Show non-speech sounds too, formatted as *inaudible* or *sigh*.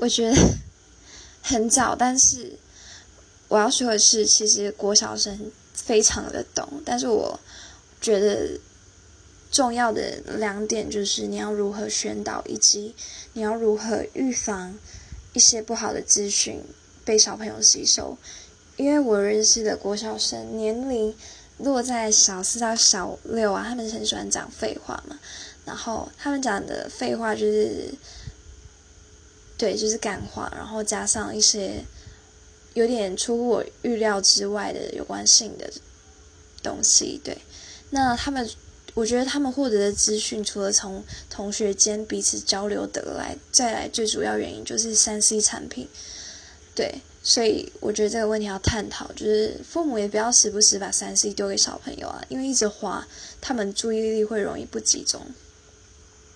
我觉得 *laughs* 很早，但是我要说的是，其实国小生非常的懂，但是我觉得重要的两点就是你要如何宣导，以及你要如何预防一些不好的资讯被小朋友吸收。因为我认识的国小生年龄落在小四到小六啊，他们很喜欢讲废话嘛，然后他们讲的废话就是。对，就是感化，然后加上一些有点出乎我预料之外的有关性的东西。对，那他们，我觉得他们获得的资讯，除了从同学间彼此交流得来，再来最主要原因就是三 C 产品。对，所以我觉得这个问题要探讨，就是父母也不要时不时把三 C 丢给小朋友啊，因为一直滑，他们注意力会容易不集中。